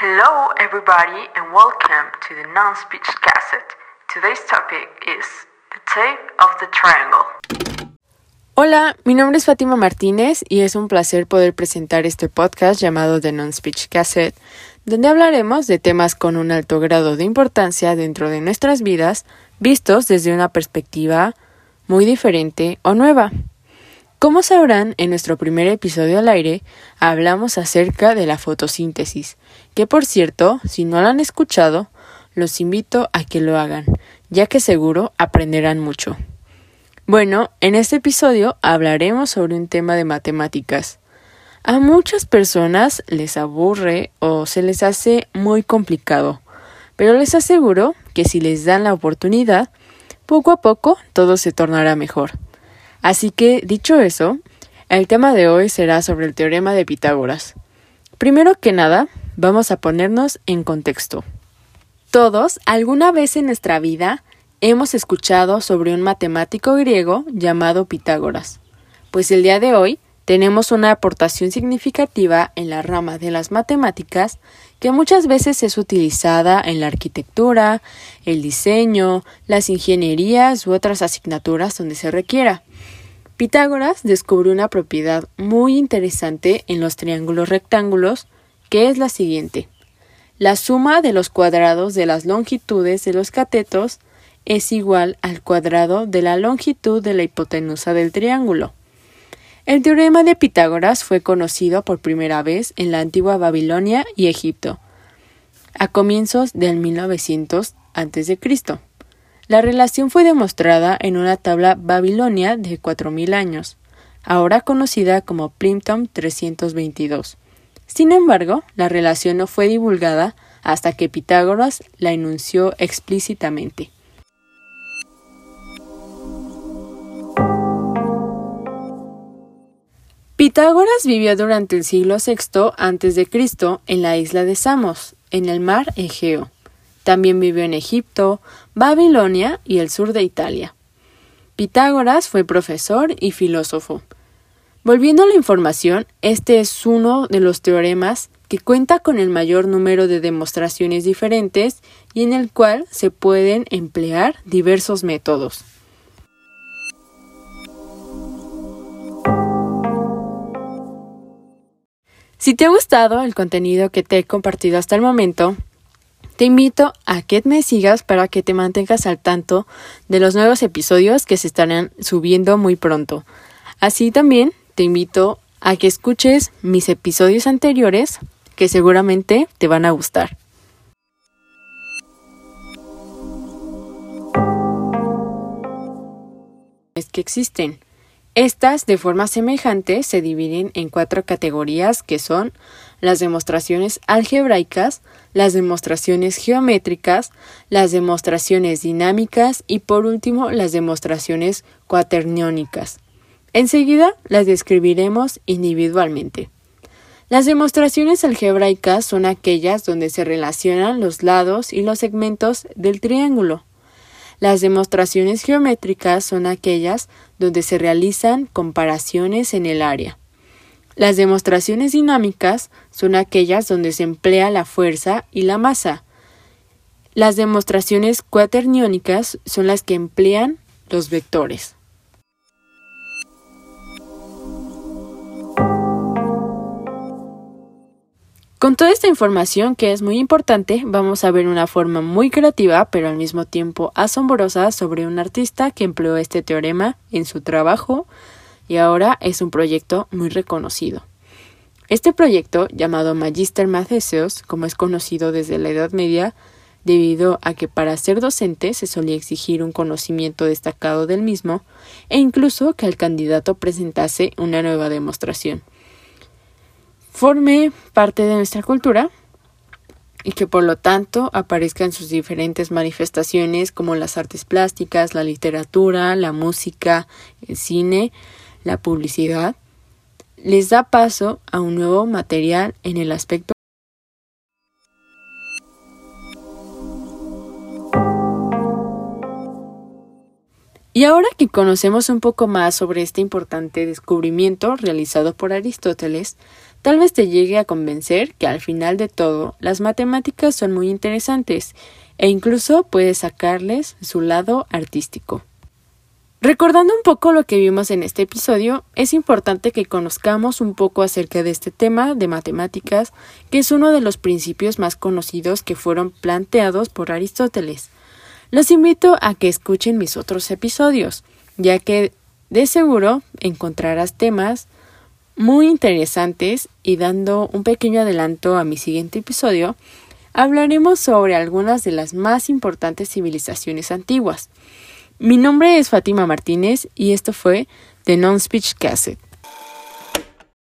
Hello, everybody, and welcome to the non speech cassette. Today's topic is the tape of the triangle. Hola, mi nombre es Fátima Martínez y es un placer poder presentar este podcast llamado The Non-Speech Cassette, donde hablaremos de temas con un alto grado de importancia dentro de nuestras vidas, vistos desde una perspectiva muy diferente o nueva. Como sabrán, en nuestro primer episodio al aire hablamos acerca de la fotosíntesis, que por cierto, si no lo han escuchado, los invito a que lo hagan, ya que seguro aprenderán mucho. Bueno, en este episodio hablaremos sobre un tema de matemáticas. A muchas personas les aburre o se les hace muy complicado, pero les aseguro que si les dan la oportunidad, poco a poco todo se tornará mejor. Así que, dicho eso, el tema de hoy será sobre el teorema de Pitágoras. Primero que nada, vamos a ponernos en contexto. Todos, alguna vez en nuestra vida, hemos escuchado sobre un matemático griego llamado Pitágoras, pues el día de hoy tenemos una aportación significativa en la rama de las matemáticas que muchas veces es utilizada en la arquitectura, el diseño, las ingenierías u otras asignaturas donde se requiera. Pitágoras descubrió una propiedad muy interesante en los triángulos rectángulos, que es la siguiente. La suma de los cuadrados de las longitudes de los catetos es igual al cuadrado de la longitud de la hipotenusa del triángulo. El teorema de Pitágoras fue conocido por primera vez en la antigua Babilonia y Egipto, a comienzos del 1900 a.C. La relación fue demostrada en una tabla babilonia de 4.000 años, ahora conocida como Plimpton 322. Sin embargo, la relación no fue divulgada hasta que Pitágoras la enunció explícitamente. Pitágoras vivió durante el siglo VI a.C. en la isla de Samos, en el mar Egeo. También vivió en Egipto, Babilonia y el sur de Italia. Pitágoras fue profesor y filósofo. Volviendo a la información, este es uno de los teoremas que cuenta con el mayor número de demostraciones diferentes y en el cual se pueden emplear diversos métodos. Si te ha gustado el contenido que te he compartido hasta el momento, te invito a que me sigas para que te mantengas al tanto de los nuevos episodios que se estarán subiendo muy pronto. Así también te invito a que escuches mis episodios anteriores que seguramente te van a gustar. Es que existen. Estas, de forma semejante, se dividen en cuatro categorías que son las demostraciones algebraicas, las demostraciones geométricas, las demostraciones dinámicas y por último las demostraciones cuaterniónicas. Enseguida las describiremos individualmente. Las demostraciones algebraicas son aquellas donde se relacionan los lados y los segmentos del triángulo. Las demostraciones geométricas son aquellas donde se realizan comparaciones en el área. Las demostraciones dinámicas son aquellas donde se emplea la fuerza y la masa. Las demostraciones cuaterniónicas son las que emplean los vectores. Con toda esta información que es muy importante, vamos a ver una forma muy creativa, pero al mismo tiempo asombrosa, sobre un artista que empleó este teorema en su trabajo y ahora es un proyecto muy reconocido. Este proyecto, llamado Magister Mathesios, como es conocido desde la Edad Media, debido a que para ser docente se solía exigir un conocimiento destacado del mismo e incluso que el candidato presentase una nueva demostración. Forme parte de nuestra cultura y que por lo tanto aparezca en sus diferentes manifestaciones como las artes plásticas, la literatura, la música, el cine, la publicidad, les da paso a un nuevo material en el aspecto Y ahora que conocemos un poco más sobre este importante descubrimiento realizado por Aristóteles, Tal vez te llegue a convencer que al final de todo las matemáticas son muy interesantes e incluso puedes sacarles su lado artístico. Recordando un poco lo que vimos en este episodio, es importante que conozcamos un poco acerca de este tema de matemáticas, que es uno de los principios más conocidos que fueron planteados por Aristóteles. Los invito a que escuchen mis otros episodios, ya que de seguro encontrarás temas muy interesantes y dando un pequeño adelanto a mi siguiente episodio, hablaremos sobre algunas de las más importantes civilizaciones antiguas. Mi nombre es Fátima Martínez y esto fue The Non-Speech Cassette.